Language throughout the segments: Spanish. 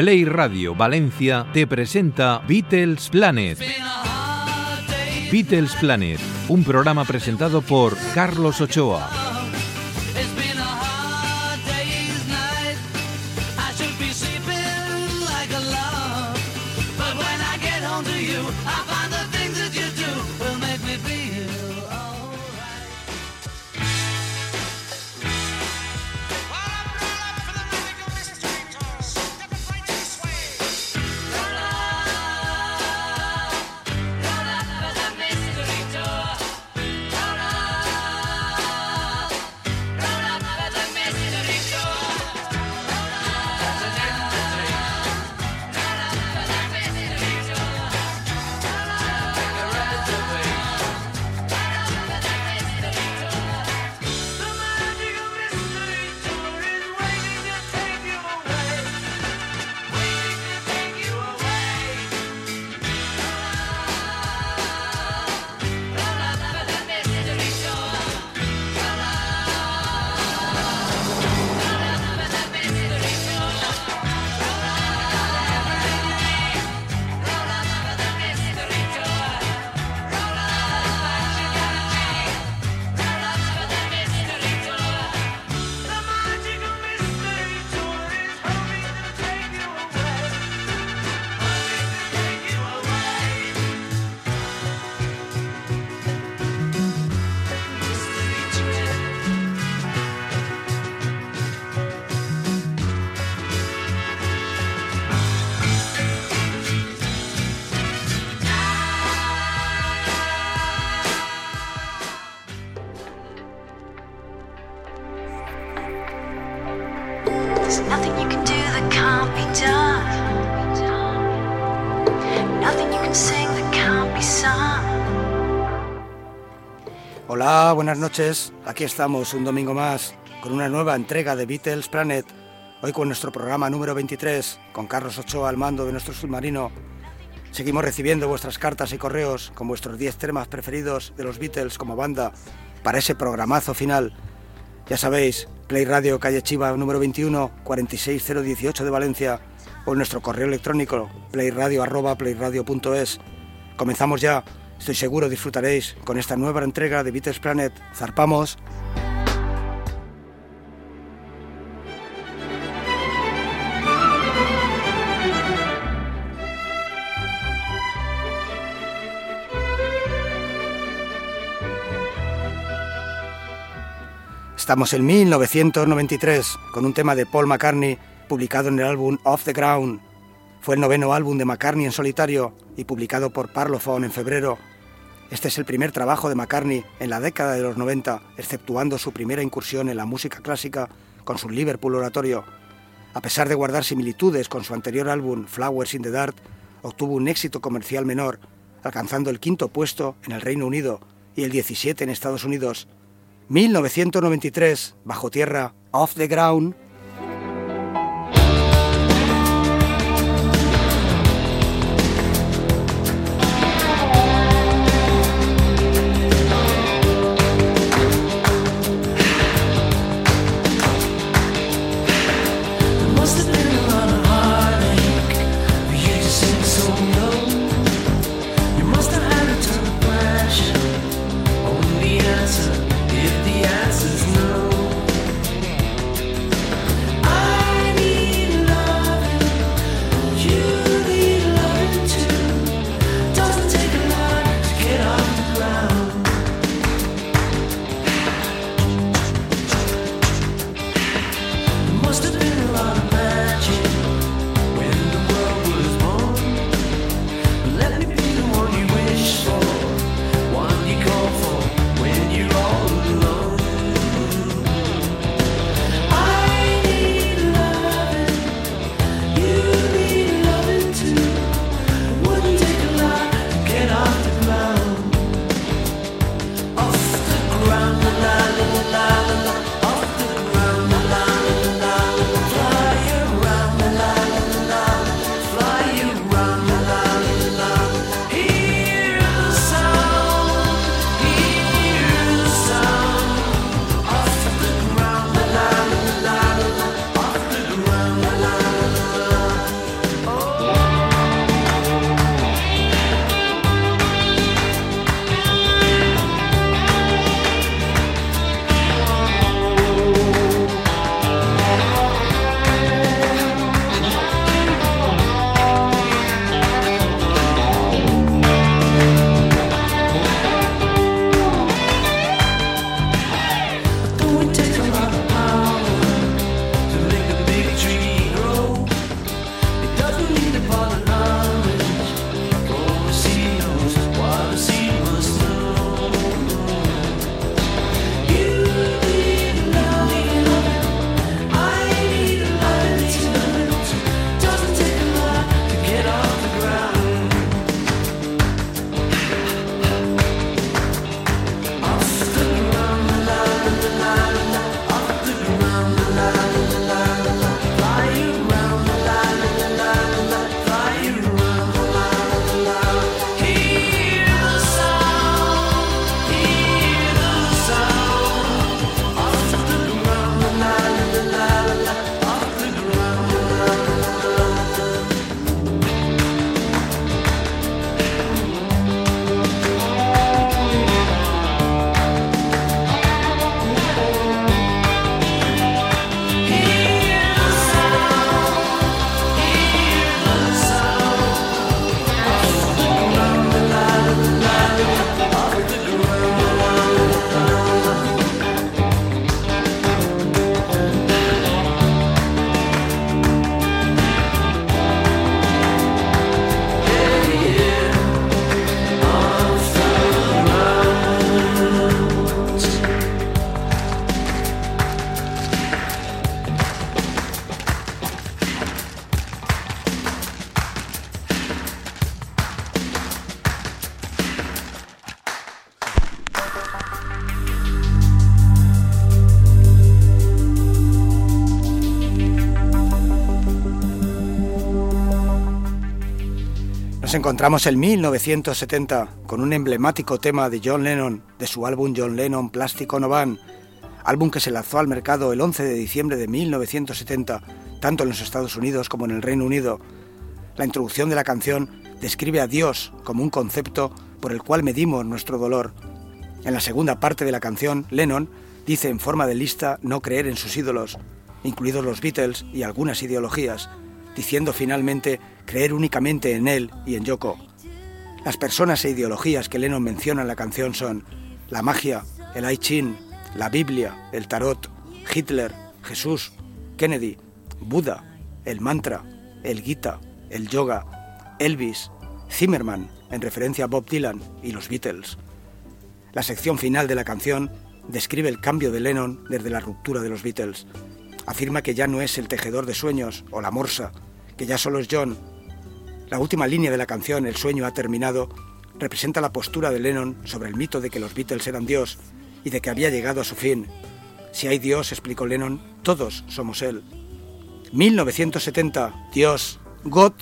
Play Radio Valencia te presenta Beatles Planet. Beatles Planet, un programa presentado por Carlos Ochoa. Hola, buenas noches. Aquí estamos un domingo más con una nueva entrega de Beatles Planet. Hoy con nuestro programa número 23, con Carlos Ochoa al mando de nuestro submarino. Seguimos recibiendo vuestras cartas y correos con vuestros 10 temas preferidos de los Beatles como banda para ese programazo final. Ya sabéis, Play Radio Calle Chiva número 21 46018 de Valencia o nuestro correo electrónico playradio@playradio.es. Comenzamos ya. Estoy seguro disfrutaréis con esta nueva entrega de Beatles Planet. Zarpamos. Estamos en 1993 con un tema de Paul McCartney publicado en el álbum Off the Ground. Fue el noveno álbum de McCartney en solitario y publicado por Parlophone en febrero. Este es el primer trabajo de McCartney en la década de los 90, exceptuando su primera incursión en la música clásica con su Liverpool oratorio. A pesar de guardar similitudes con su anterior álbum Flowers in the Dark, obtuvo un éxito comercial menor, alcanzando el quinto puesto en el Reino Unido y el 17 en Estados Unidos. 1993, Bajo Tierra, Off the Ground, Nos encontramos en 1970 con un emblemático tema de John Lennon de su álbum John Lennon Plástico No Van, álbum que se lanzó al mercado el 11 de diciembre de 1970, tanto en los Estados Unidos como en el Reino Unido. La introducción de la canción describe a Dios como un concepto por el cual medimos nuestro dolor. En la segunda parte de la canción, Lennon dice en forma de lista no creer en sus ídolos, incluidos los Beatles y algunas ideologías, diciendo finalmente creer únicamente en él y en Yoko. Las personas e ideologías que Lennon menciona en la canción son la magia, el I la Biblia, el tarot, Hitler, Jesús, Kennedy, Buda, el mantra, el Gita, el yoga, Elvis, Zimmerman, en referencia a Bob Dylan y los Beatles. La sección final de la canción describe el cambio de Lennon desde la ruptura de los Beatles. Afirma que ya no es el tejedor de sueños o la morsa, que ya solo es John la última línea de la canción, El sueño ha terminado, representa la postura de Lennon sobre el mito de que los Beatles eran Dios y de que había llegado a su fin. Si hay Dios, explicó Lennon, todos somos Él. 1970, Dios, God.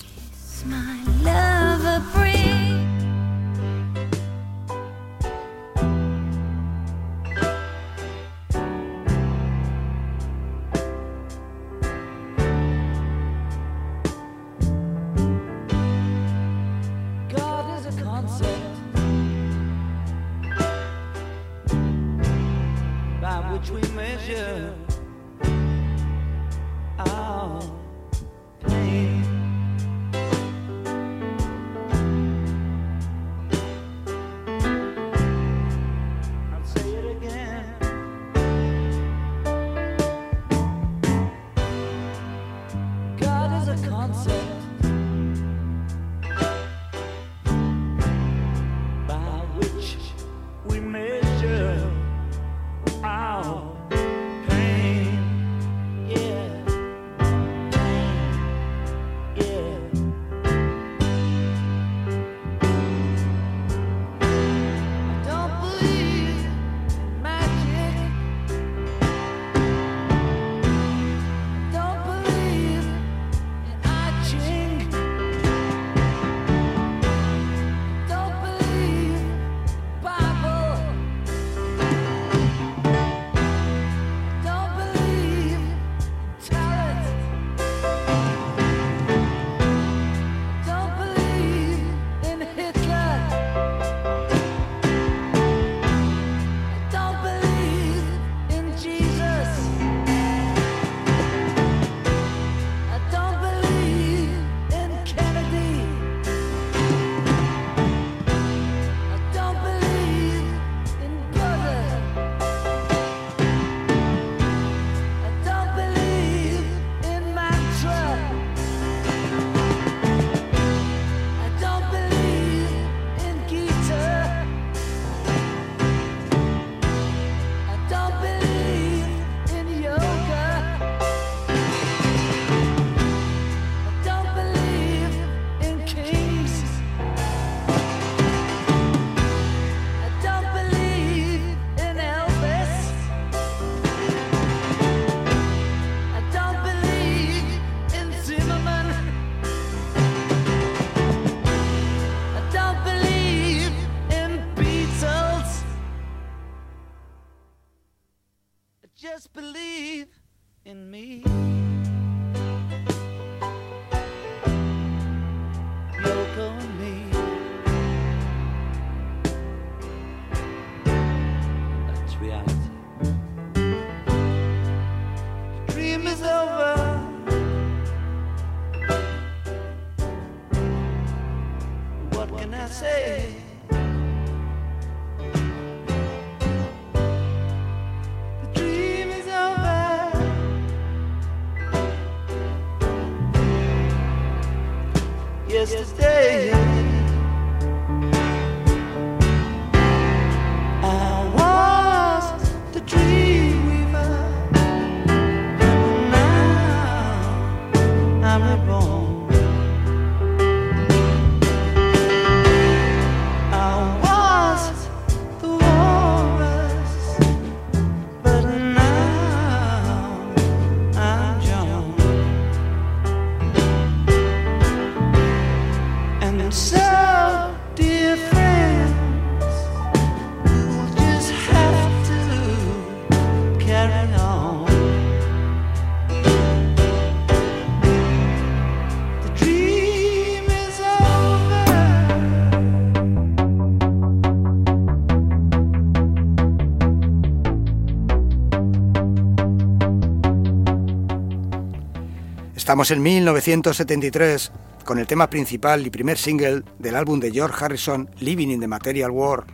Estamos en 1973 con el tema principal y primer single del álbum de George Harrison, Living in the Material World,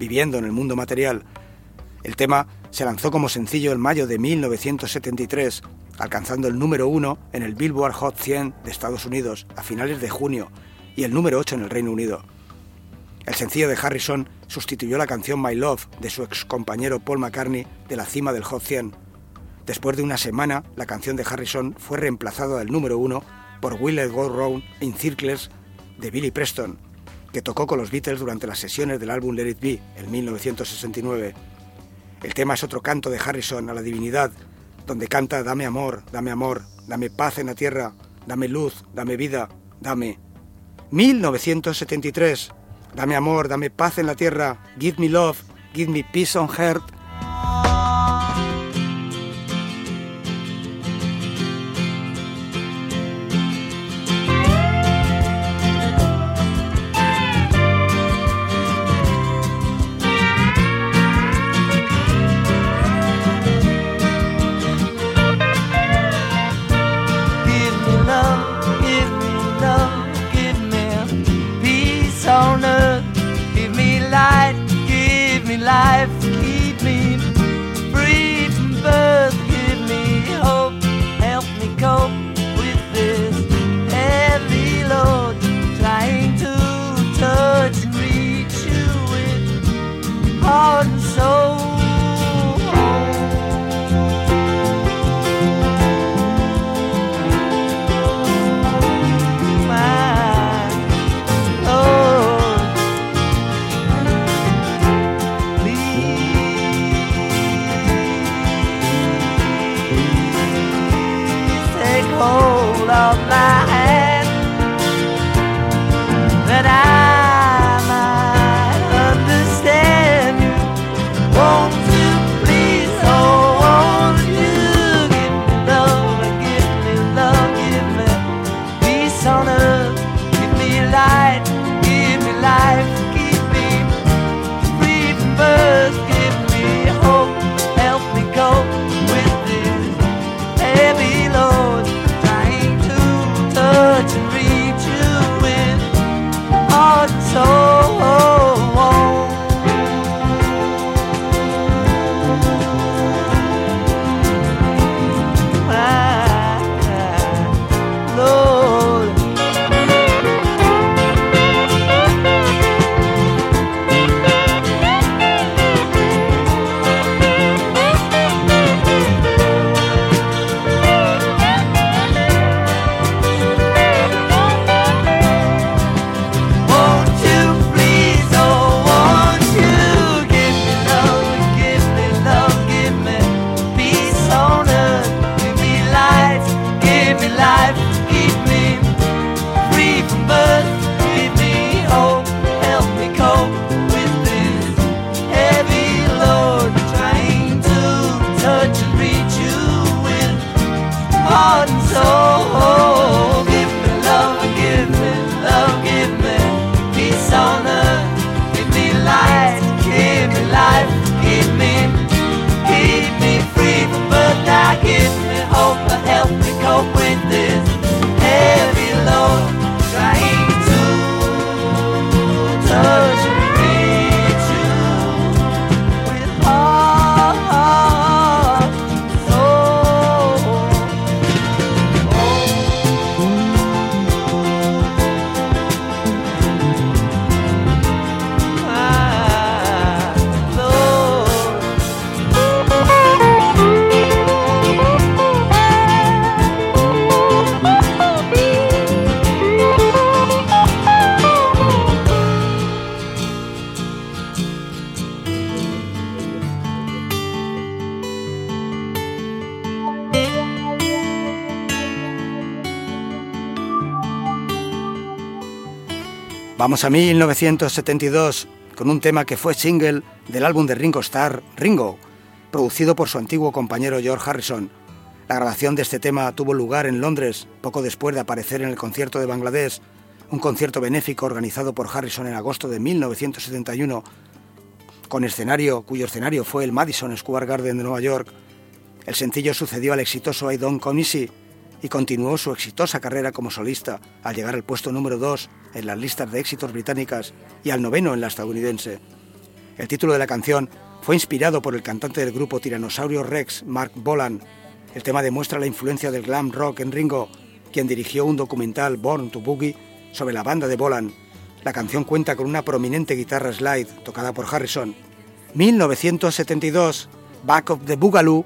viviendo en el mundo material. El tema se lanzó como sencillo en mayo de 1973, alcanzando el número uno en el Billboard Hot 100 de Estados Unidos a finales de junio y el número 8 en el Reino Unido. El sencillo de Harrison sustituyó la canción My Love de su ex compañero Paul McCartney de la cima del Hot 100. Después de una semana, la canción de Harrison fue reemplazada del número uno por Will It Go Round in Circles de Billy Preston, que tocó con los Beatles durante las sesiones del álbum Let It Be en 1969. El tema es otro canto de Harrison a la divinidad, donde canta Dame amor, dame amor, dame paz en la tierra, dame luz, dame vida, dame. 1973. Dame amor, dame paz en la tierra, give me love, give me peace on earth, Vamos a 1972 con un tema que fue single del álbum de Ringo Starr, Ringo, producido por su antiguo compañero George Harrison. La grabación de este tema tuvo lugar en Londres poco después de aparecer en el concierto de Bangladesh, un concierto benéfico organizado por Harrison en agosto de 1971, con escenario cuyo escenario fue el Madison Square Garden de Nueva York. El sencillo sucedió al exitoso I Don't Come Easy, y continuó su exitosa carrera como solista al llegar al puesto número 2 en las listas de éxitos británicas y al noveno en la estadounidense. El título de la canción fue inspirado por el cantante del grupo Tiranosaurio Rex, Mark Bolan. El tema demuestra la influencia del glam rock en Ringo, quien dirigió un documental Born to Boogie sobre la banda de Bolan. La canción cuenta con una prominente guitarra slide tocada por Harrison. 1972, Back of the Boogaloo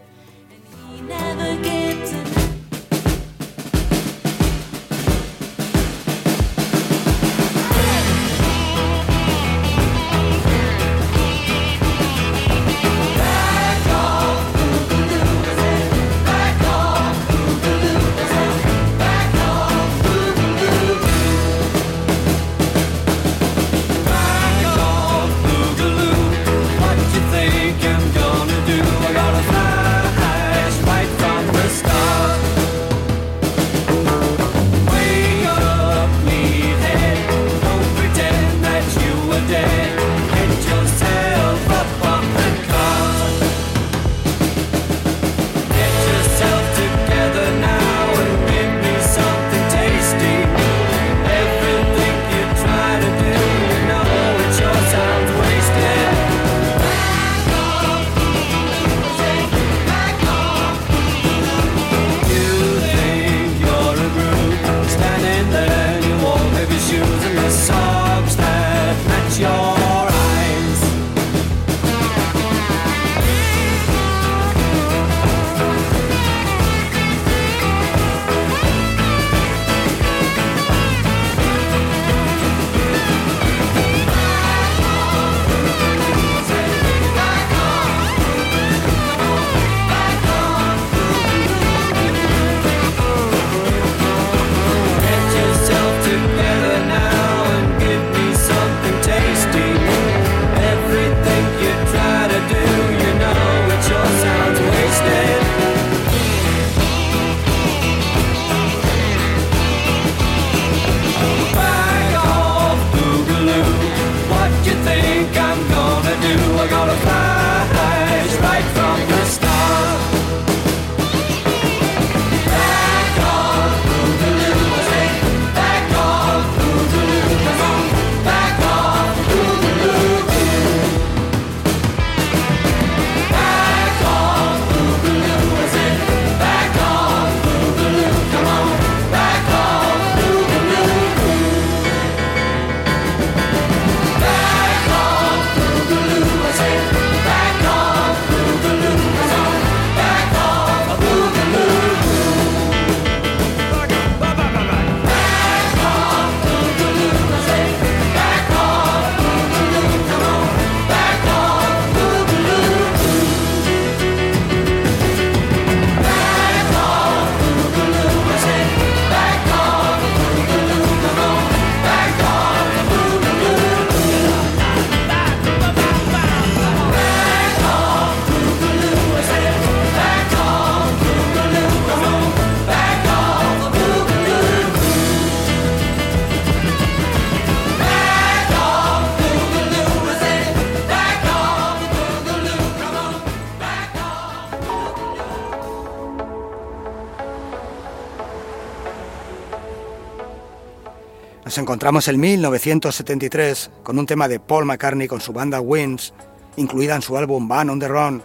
encontramos en 1973 con un tema de Paul McCartney con su banda Wings, incluida en su álbum Van on the Run.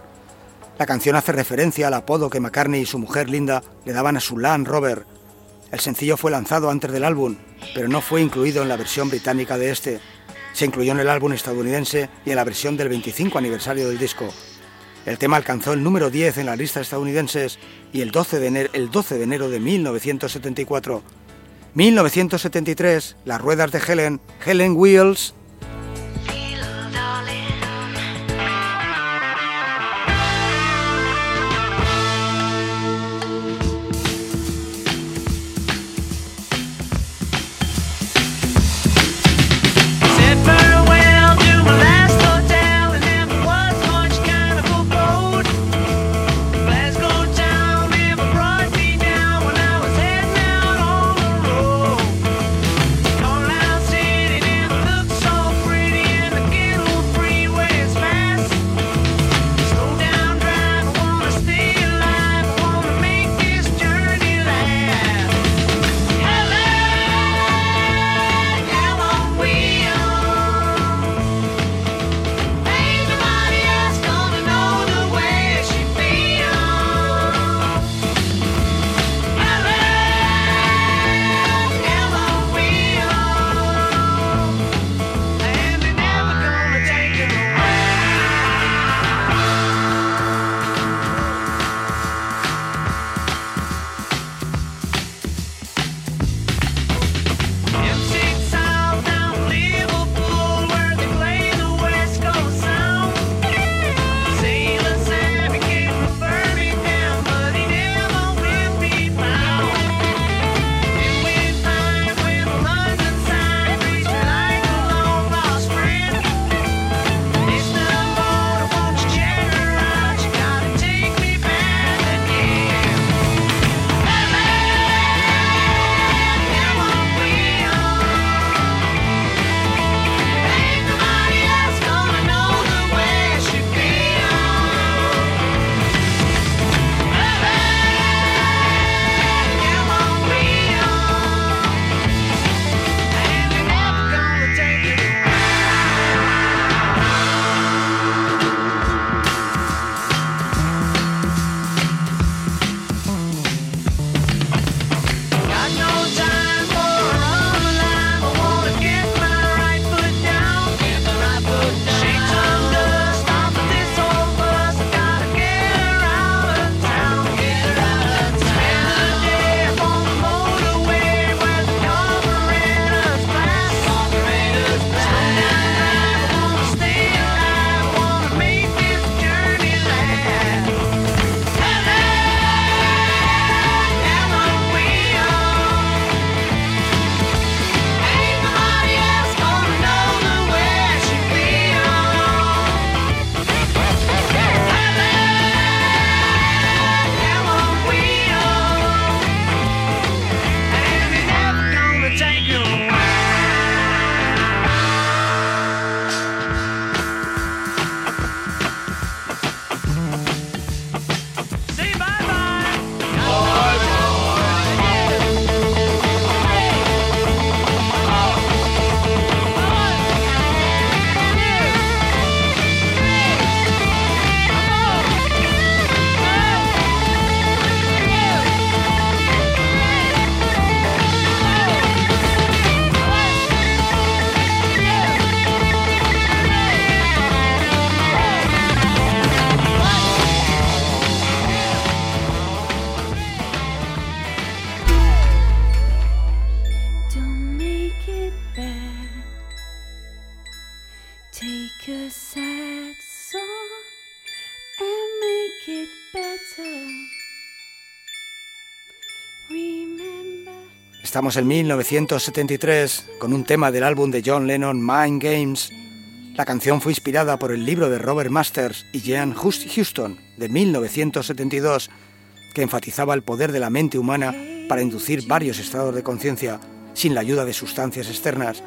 La canción hace referencia al apodo que McCartney y su mujer Linda le daban a su Land Rover. El sencillo fue lanzado antes del álbum, pero no fue incluido en la versión británica de este. Se incluyó en el álbum estadounidense y en la versión del 25 aniversario del disco. El tema alcanzó el número 10 en las listas estadounidenses y el 12 de enero, el 12 de, enero de 1974 1973, Las ruedas de Helen, Helen Wheels, Estamos en 1973 con un tema del álbum de John Lennon, Mind Games. La canción fue inspirada por el libro de Robert Masters y Jean Houston de 1972, que enfatizaba el poder de la mente humana para inducir varios estados de conciencia sin la ayuda de sustancias externas.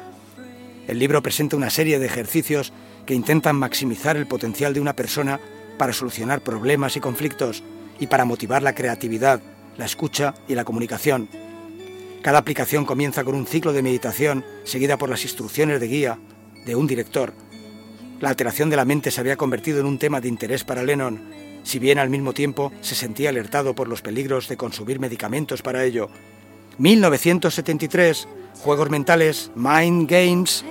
El libro presenta una serie de ejercicios que intentan maximizar el potencial de una persona para solucionar problemas y conflictos y para motivar la creatividad, la escucha y la comunicación. Cada aplicación comienza con un ciclo de meditación seguida por las instrucciones de guía de un director. La alteración de la mente se había convertido en un tema de interés para Lennon, si bien al mismo tiempo se sentía alertado por los peligros de consumir medicamentos para ello. 1973, Juegos Mentales, Mind Games.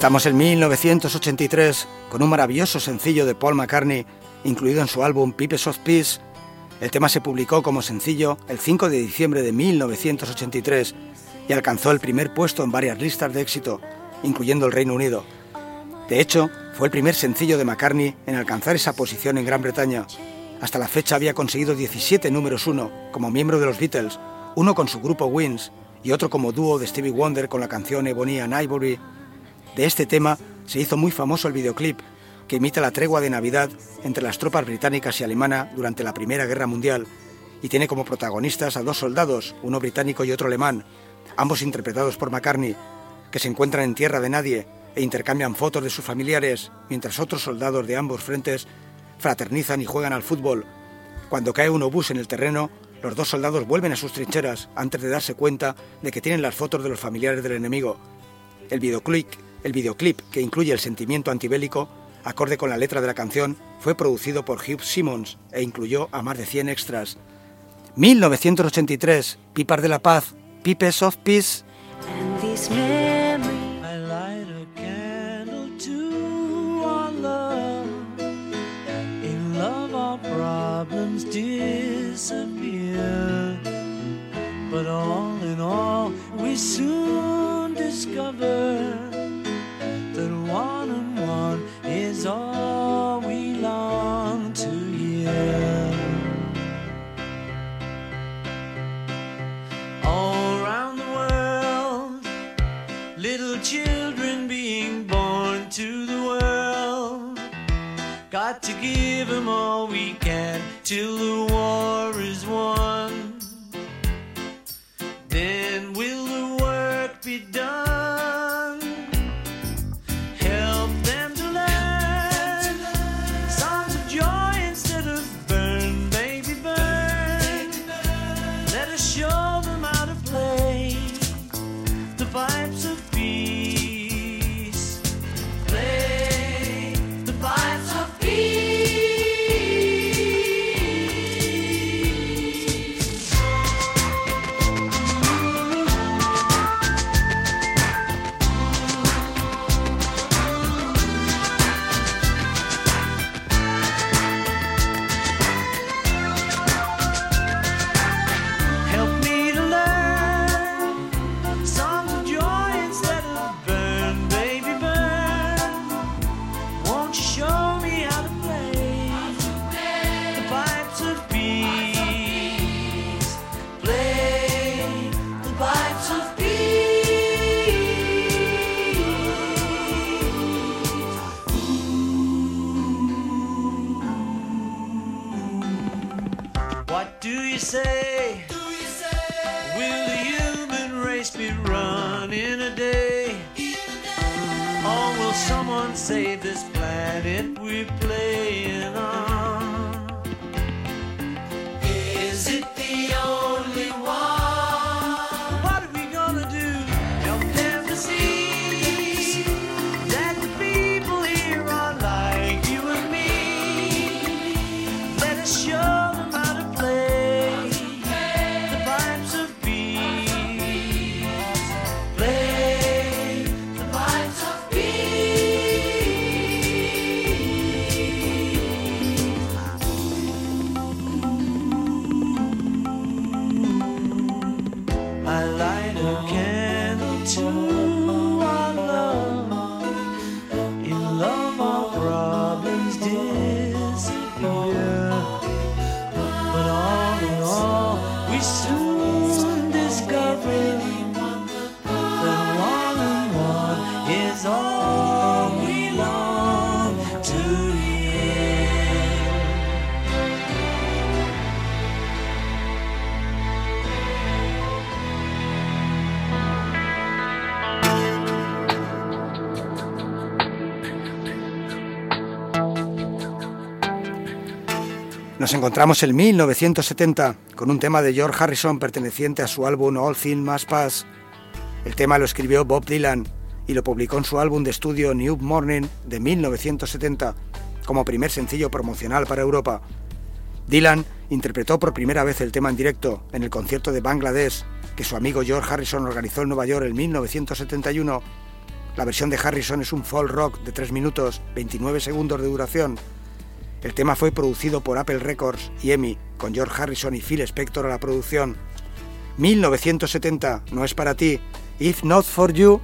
Estamos en 1983 con un maravilloso sencillo de Paul McCartney incluido en su álbum Pipes of Peace. El tema se publicó como sencillo el 5 de diciembre de 1983 y alcanzó el primer puesto en varias listas de éxito, incluyendo el Reino Unido. De hecho, fue el primer sencillo de McCartney en alcanzar esa posición en Gran Bretaña. Hasta la fecha había conseguido 17 números uno como miembro de los Beatles, uno con su grupo Wings y otro como dúo de Stevie Wonder con la canción Ebony and Ivory. De este tema se hizo muy famoso el videoclip, que imita la tregua de Navidad entre las tropas británicas y alemanas durante la Primera Guerra Mundial y tiene como protagonistas a dos soldados, uno británico y otro alemán, ambos interpretados por McCartney, que se encuentran en tierra de nadie e intercambian fotos de sus familiares, mientras otros soldados de ambos frentes fraternizan y juegan al fútbol. Cuando cae un obús en el terreno, los dos soldados vuelven a sus trincheras antes de darse cuenta de que tienen las fotos de los familiares del enemigo. El videoclip, el videoclip que incluye el sentimiento antibélico acorde con la letra de la canción, fue producido por Hugh Simmons e incluyó a más de 100 extras. 1983, Pipas de la Paz, Pipes of Peace. But all in all, we soon discover give them all we can till the peace. What do you say? Will the human race be run in a day? Or will someone save this planet we're playing on? Nos encontramos en 1970 con un tema de George Harrison perteneciente a su álbum All Things Must Pass. El tema lo escribió Bob Dylan y lo publicó en su álbum de estudio New Morning de 1970 como primer sencillo promocional para Europa. Dylan interpretó por primera vez el tema en directo en el concierto de Bangladesh que su amigo George Harrison organizó en Nueva York en 1971 La versión de Harrison es un folk rock de 3 minutos 29 segundos de duración. El tema fue producido por Apple Records y EMI, con George Harrison y Phil Spector a la producción. 1970, no es para ti. If not for you,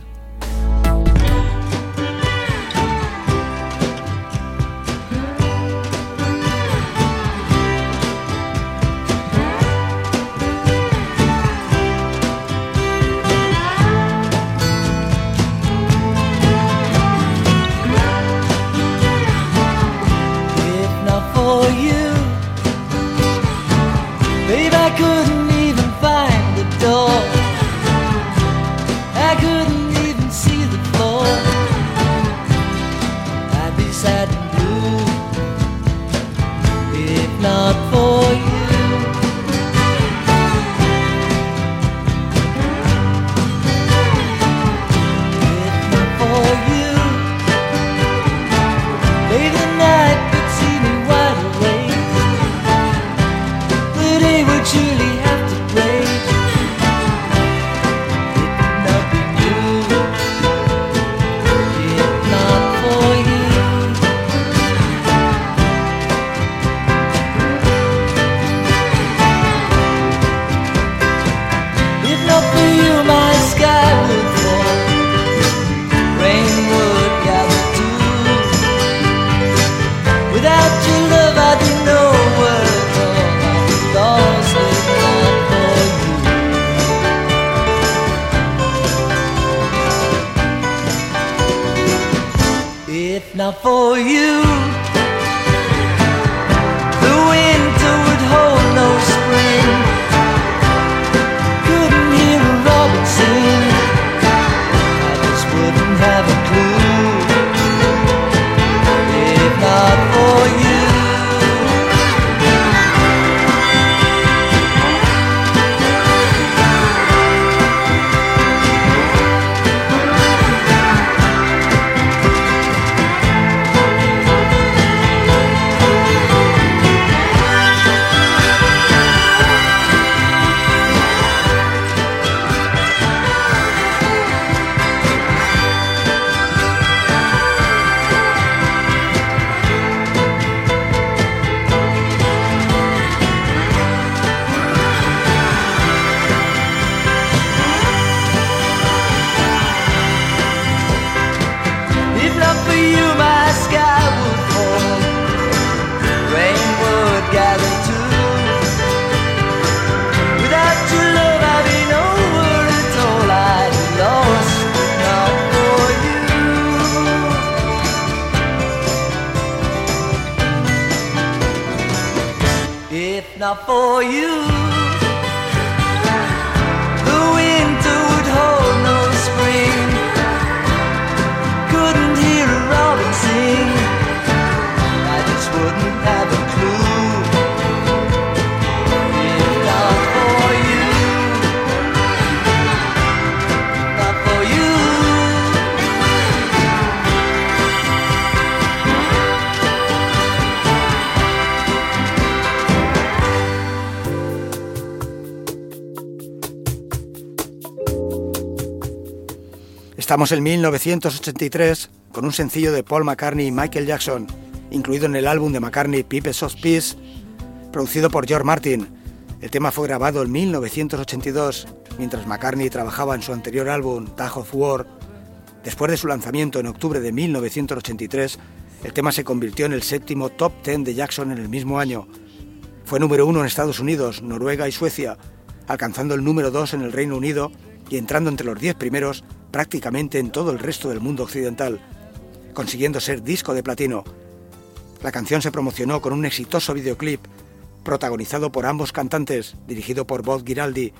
Estamos en 1983 con un sencillo de Paul McCartney y Michael Jackson, incluido en el álbum de McCartney Pipes of Peace, producido por George Martin. El tema fue grabado en 1982, mientras McCartney trabajaba en su anterior álbum Tag of War. Después de su lanzamiento en octubre de 1983, el tema se convirtió en el séptimo top ten de Jackson en el mismo año. Fue número uno en Estados Unidos, Noruega y Suecia, alcanzando el número dos en el Reino Unido y entrando entre los diez primeros prácticamente en todo el resto del mundo occidental, consiguiendo ser disco de platino. La canción se promocionó con un exitoso videoclip protagonizado por ambos cantantes, dirigido por Bob Giraldi.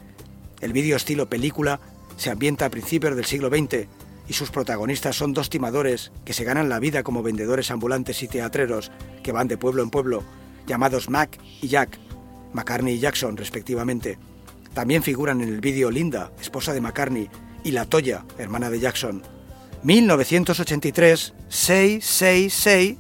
El vídeo estilo película se ambienta a principios del siglo XX y sus protagonistas son dos timadores que se ganan la vida como vendedores ambulantes y teatreros que van de pueblo en pueblo, llamados Mac y Jack, McCartney y Jackson respectivamente. También figuran en el vídeo Linda, esposa de McCartney, y La Toya, hermana de Jackson. 1983, 666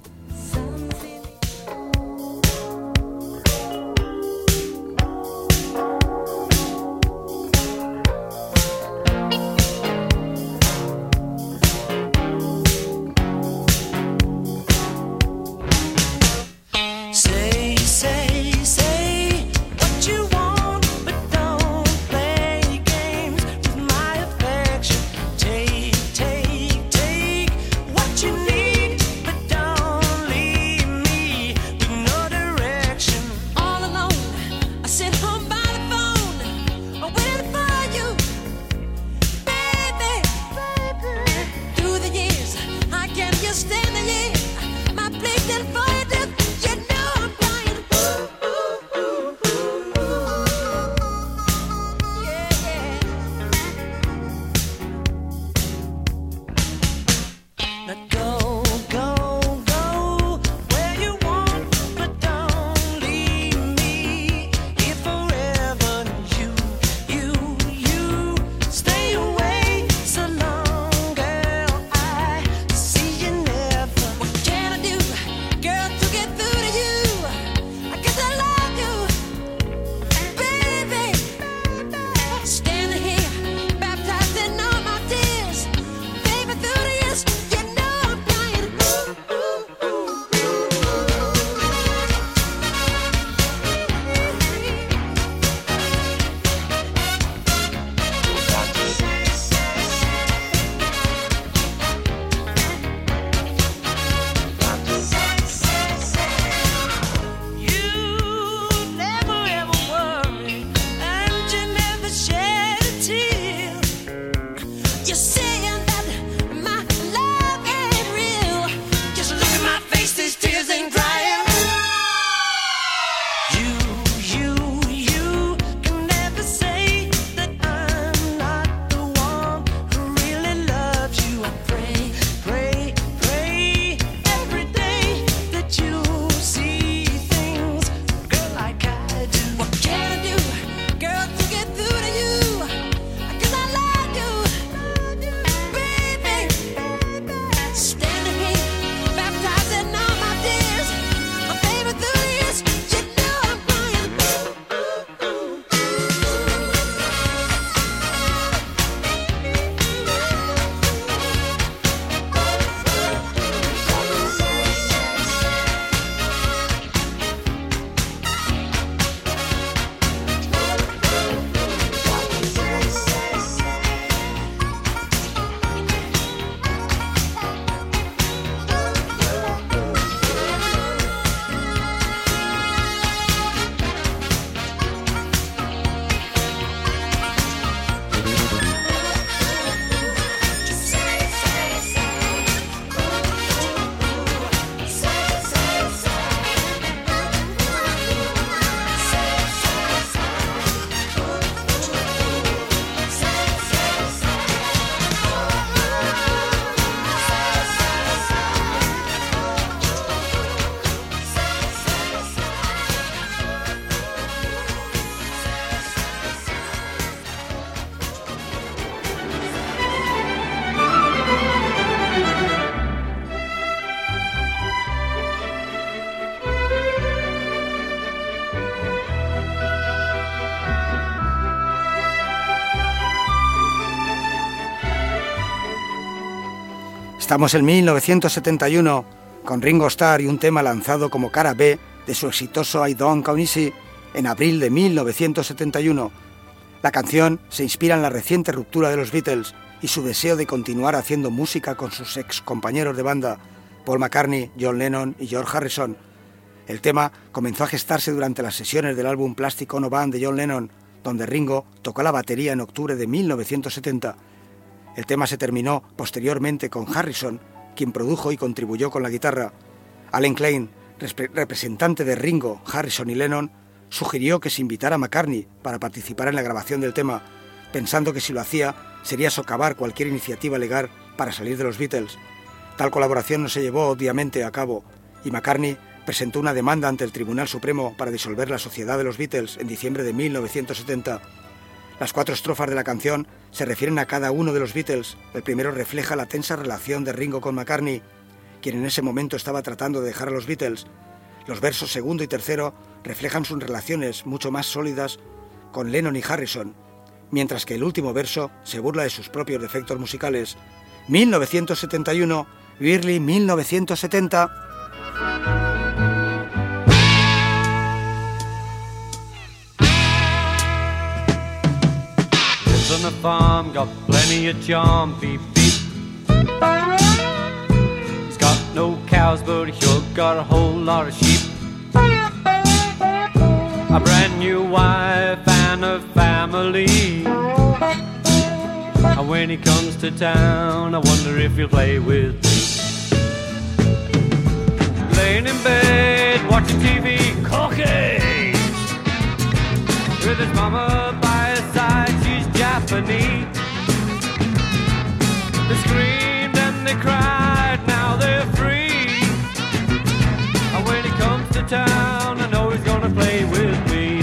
Estamos en 1971 con Ringo Starr y un tema lanzado como cara B de su exitoso I Don't Count Easy en abril de 1971. La canción se inspira en la reciente ruptura de los Beatles y su deseo de continuar haciendo música con sus ex compañeros de banda, Paul McCartney, John Lennon y George Harrison. El tema comenzó a gestarse durante las sesiones del álbum Plastic Ono Band de John Lennon, donde Ringo tocó la batería en octubre de 1970. El tema se terminó posteriormente con Harrison, quien produjo y contribuyó con la guitarra. Alan Klein, representante de Ringo, Harrison y Lennon, sugirió que se invitara a McCartney para participar en la grabación del tema, pensando que si lo hacía sería socavar cualquier iniciativa legal para salir de los Beatles. Tal colaboración no se llevó obviamente a cabo y McCartney presentó una demanda ante el Tribunal Supremo para disolver la sociedad de los Beatles en diciembre de 1970. Las cuatro estrofas de la canción se refieren a cada uno de los Beatles. El primero refleja la tensa relación de Ringo con McCartney, quien en ese momento estaba tratando de dejar a los Beatles. Los versos segundo y tercero reflejan sus relaciones mucho más sólidas con Lennon y Harrison, mientras que el último verso se burla de sus propios defectos musicales. 1971, Birley 1970. On the farm, got plenty of charm, beep beep. He's got no cows, but he sure got a whole lot of sheep. A brand new wife and a family. And when he comes to town, I wonder if he'll play with me. Laying in bed, watching TV, cooking with his mama by his side. Japanese. They screamed and they cried, now they're free. And when he comes to town, I know he's gonna play with me.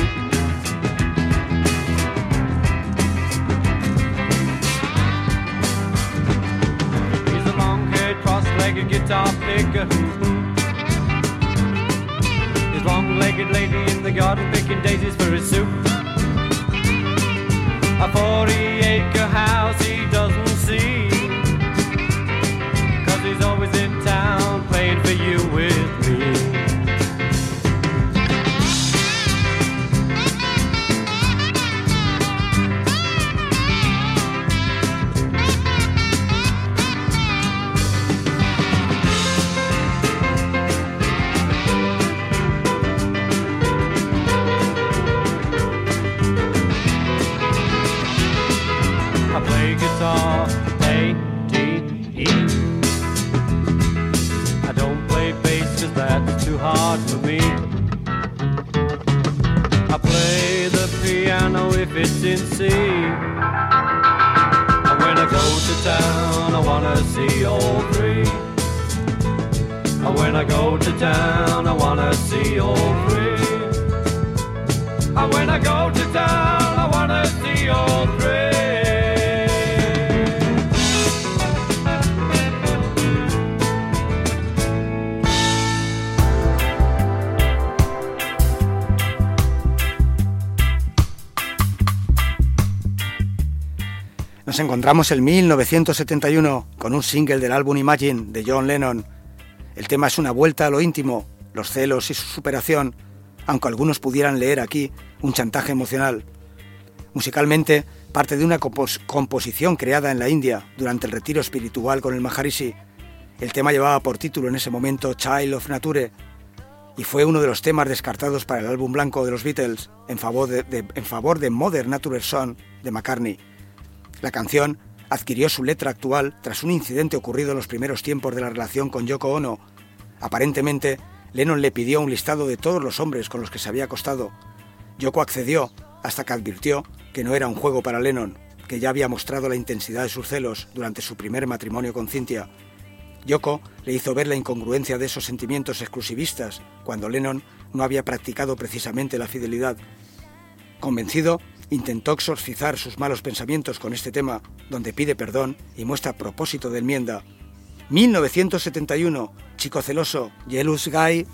He's a long-haired, cross-legged guitar picker. He's long-legged lady in the garden picking daisies for his soup. A 40 acre house he doesn't En 1971 con un single del álbum Imagine de John Lennon. El tema es una vuelta a lo íntimo, los celos y su superación, aunque algunos pudieran leer aquí un chantaje emocional. Musicalmente, parte de una composición creada en la India durante el retiro espiritual con el Maharishi. El tema llevaba por título en ese momento Child of Nature y fue uno de los temas descartados para el álbum blanco de los Beatles en favor de, en favor de Modern Nature Song de McCartney. La canción adquirió su letra actual tras un incidente ocurrido en los primeros tiempos de la relación con Yoko Ono. Aparentemente, Lennon le pidió un listado de todos los hombres con los que se había acostado. Yoko accedió hasta que advirtió que no era un juego para Lennon, que ya había mostrado la intensidad de sus celos durante su primer matrimonio con Cynthia. Yoko le hizo ver la incongruencia de esos sentimientos exclusivistas cuando Lennon no había practicado precisamente la fidelidad. Convencido, intentó exorcizar sus malos pensamientos con este tema, donde pide perdón y muestra propósito de enmienda. 1971, Chico Celoso, Jealous Guy.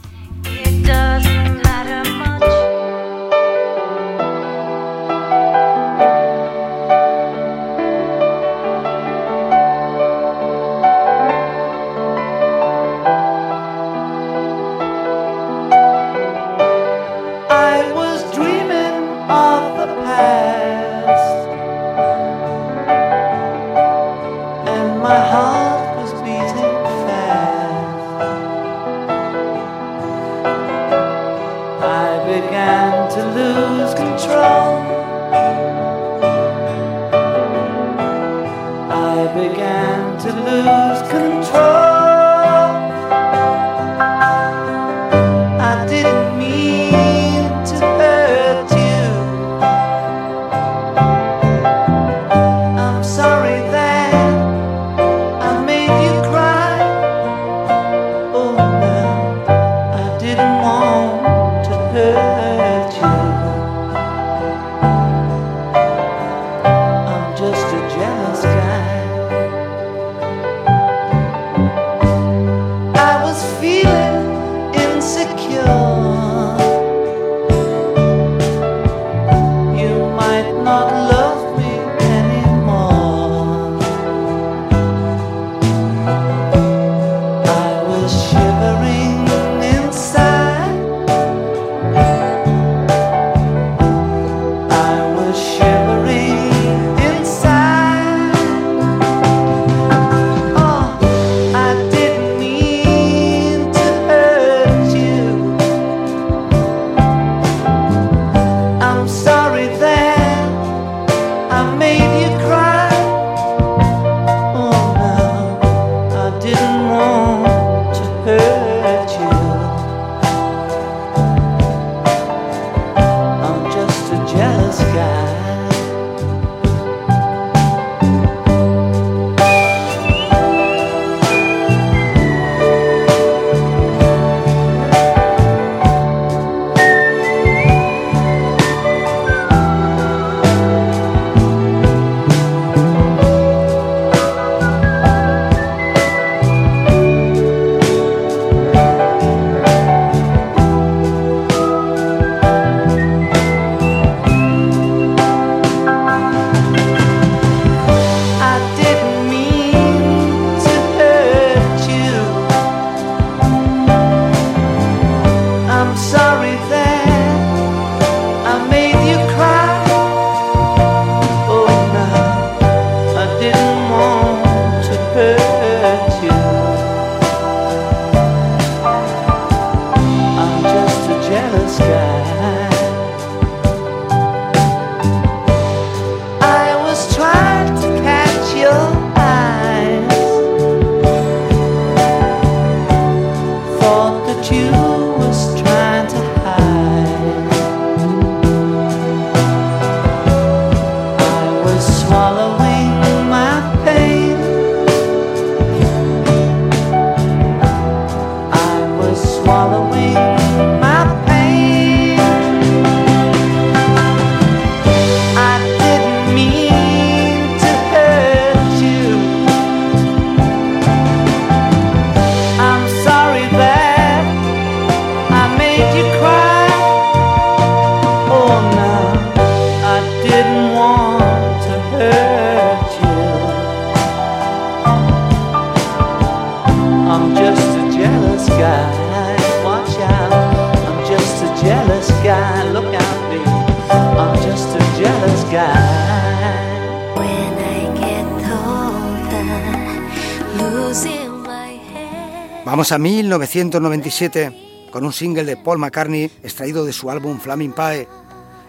Vamos a 1997 con un single de Paul McCartney extraído de su álbum Flaming Pie.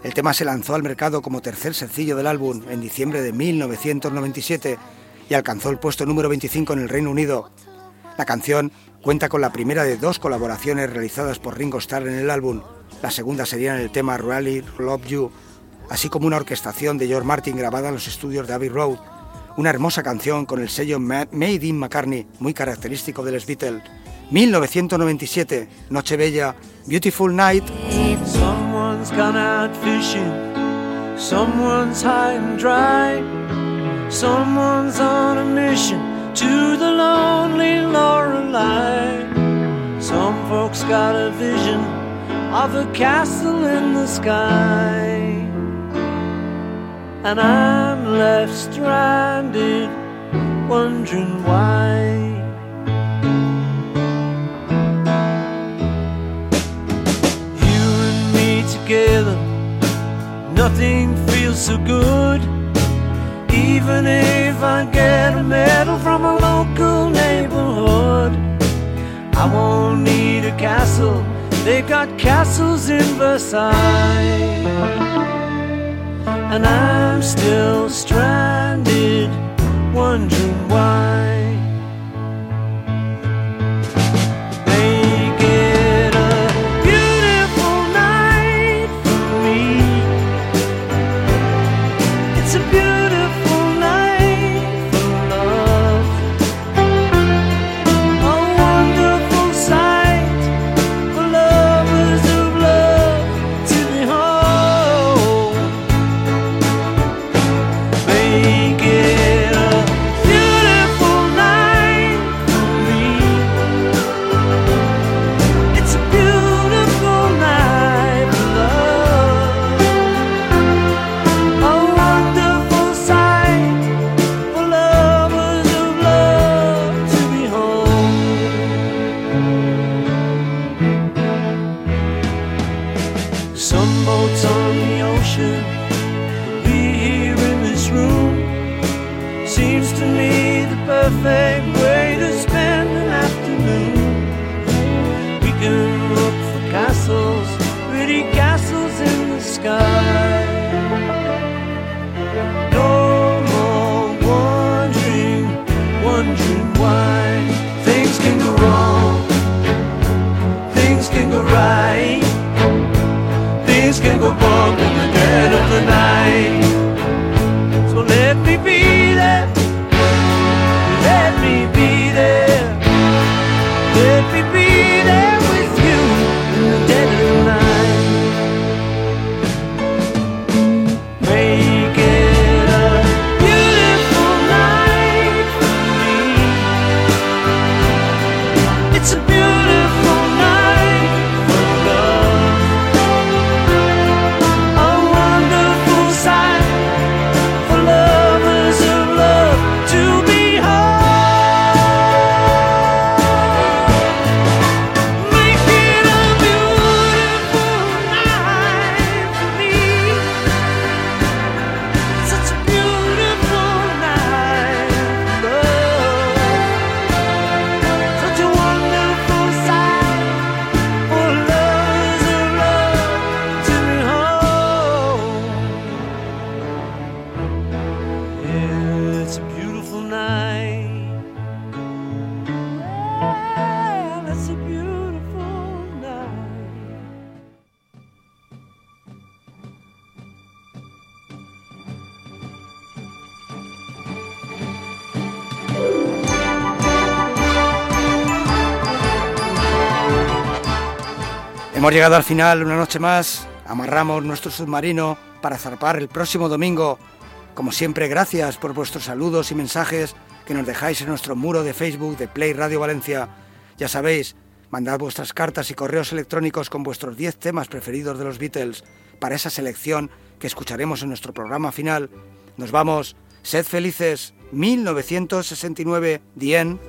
El tema se lanzó al mercado como tercer sencillo del álbum en diciembre de 1997 y alcanzó el puesto número 25 en el Reino Unido. La canción cuenta con la primera de dos colaboraciones realizadas por Ringo Starr en el álbum. La segunda sería en el tema Really Love You, así como una orquestación de George Martin grabada en los estudios de Abbey Road. Una hermosa canción con el sello Made in McCartney, muy característico de los Beatles. 1997, Nochebella, Beautiful Night. Someone's gone out fishing, someone's high and dry, someone's on a mission to the lonely Lorelei. Some folks got a vision of a castle in the sky, and I'm left stranded, wondering why. Together. Nothing feels so good. Even if I get a medal from a local neighborhood, I won't need a castle. They've got castles in Versailles. And I'm still stranded, wondering why. Hemos llegado al final, una noche más. Amarramos nuestro submarino para zarpar el próximo domingo. Como siempre, gracias por vuestros saludos y mensajes que nos dejáis en nuestro muro de Facebook de Play Radio Valencia. Ya sabéis, mandad vuestras cartas y correos electrónicos con vuestros 10 temas preferidos de los Beatles para esa selección que escucharemos en nuestro programa final. Nos vamos. Sed felices. 1969. Dien.